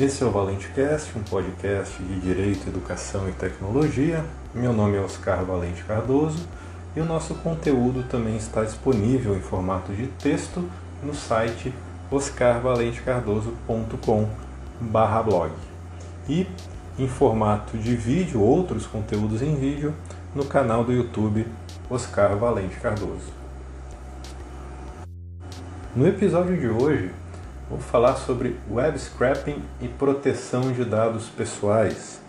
Esse é o ValenteCast, um podcast de Direito, Educação e Tecnologia. Meu nome é Oscar Valente Cardoso e o nosso conteúdo também está disponível em formato de texto no site oscarvalentecardoso.com/blog e em formato de vídeo, outros conteúdos em vídeo no canal do YouTube Oscar Valente Cardoso. No episódio de hoje, vou falar sobre web scraping e proteção de dados pessoais.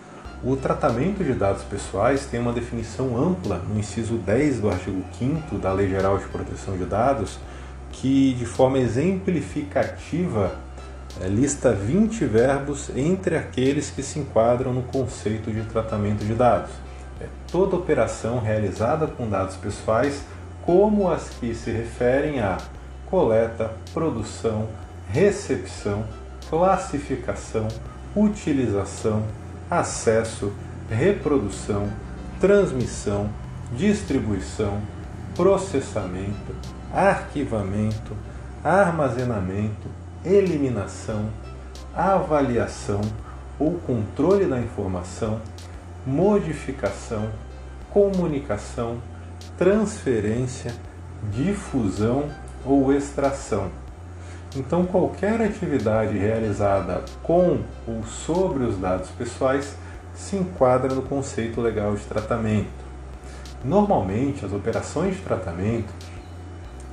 O tratamento de dados pessoais tem uma definição ampla no inciso 10 do artigo 5 da Lei Geral de Proteção de Dados, que de forma exemplificativa eh, lista 20 verbos entre aqueles que se enquadram no conceito de tratamento de dados. É toda operação realizada com dados pessoais, como as que se referem a coleta, produção, recepção, classificação, utilização, acesso, reprodução, transmissão, distribuição, processamento, arquivamento, armazenamento, eliminação, avaliação ou controle da informação, modificação, comunicação, transferência, difusão ou extração então, qualquer atividade realizada com ou sobre os dados pessoais se enquadra no conceito legal de tratamento. Normalmente, as operações de tratamento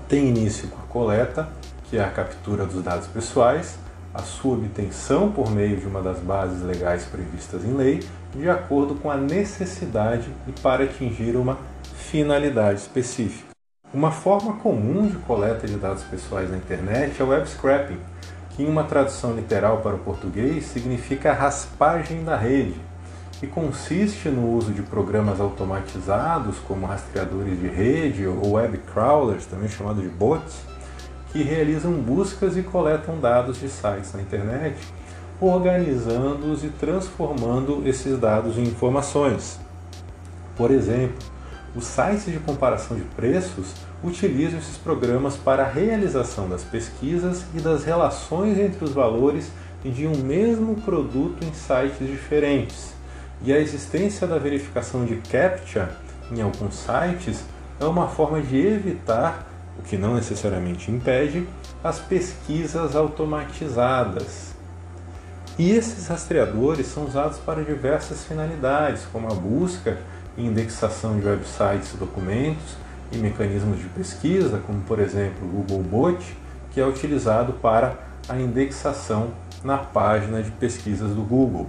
têm início com a coleta, que é a captura dos dados pessoais, a sua obtenção por meio de uma das bases legais previstas em lei, de acordo com a necessidade e para atingir uma finalidade específica. Uma forma comum de coleta de dados pessoais na internet é o web scraping, que em uma tradução literal para o português significa raspagem da rede, e consiste no uso de programas automatizados como rastreadores de rede ou web crawlers, também chamado de bots, que realizam buscas e coletam dados de sites na internet, organizando-os e transformando esses dados em informações. Por exemplo, os sites de comparação de preços utilizam esses programas para a realização das pesquisas e das relações entre os valores de um mesmo produto em sites diferentes. E a existência da verificação de CAPTCHA em alguns sites é uma forma de evitar, o que não necessariamente impede, as pesquisas automatizadas. E esses rastreadores são usados para diversas finalidades, como a busca indexação de websites e documentos e mecanismos de pesquisa, como por exemplo o Googlebot, que é utilizado para a indexação na página de pesquisas do Google.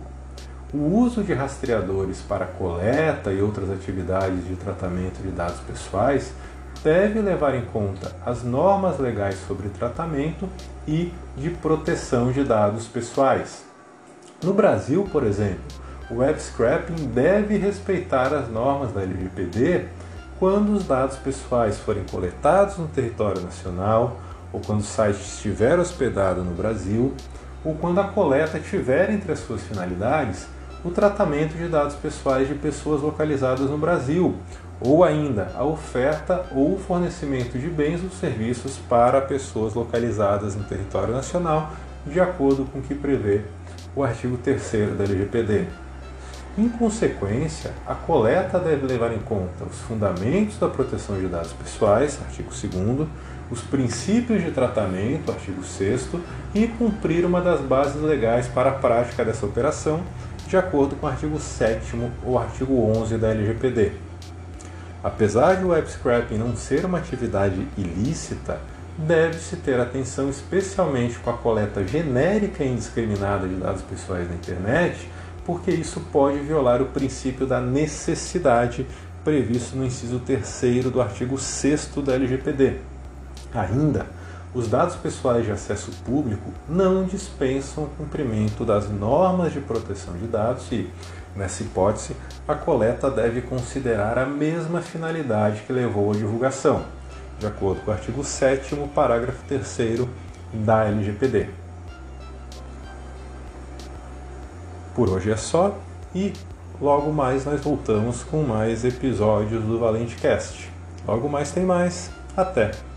O uso de rastreadores para coleta e outras atividades de tratamento de dados pessoais deve levar em conta as normas legais sobre tratamento e de proteção de dados pessoais. No Brasil, por exemplo, o web scraping deve respeitar as normas da LGPD quando os dados pessoais forem coletados no território nacional, ou quando o site estiver hospedado no Brasil, ou quando a coleta tiver entre as suas finalidades o tratamento de dados pessoais de pessoas localizadas no Brasil, ou ainda a oferta ou fornecimento de bens ou serviços para pessoas localizadas no território nacional, de acordo com o que prevê o artigo 3 da LGPD. Em consequência, a coleta deve levar em conta os fundamentos da proteção de dados pessoais, artigo 2, os princípios de tratamento, artigo 6, e cumprir uma das bases legais para a prática dessa operação, de acordo com o artigo 7 ou artigo 11 da LGPD. Apesar de o web scraping não ser uma atividade ilícita, deve-se ter atenção especialmente com a coleta genérica e indiscriminada de dados pessoais na internet porque isso pode violar o princípio da necessidade previsto no inciso 3 do artigo 6 da LGPD. Ainda, os dados pessoais de acesso público não dispensam o cumprimento das normas de proteção de dados e, nessa hipótese, a coleta deve considerar a mesma finalidade que levou à divulgação, de acordo com o artigo 7, parágrafo 3 da LGPD. Por hoje é só e logo mais nós voltamos com mais episódios do Valente Cast. Logo mais tem mais. Até!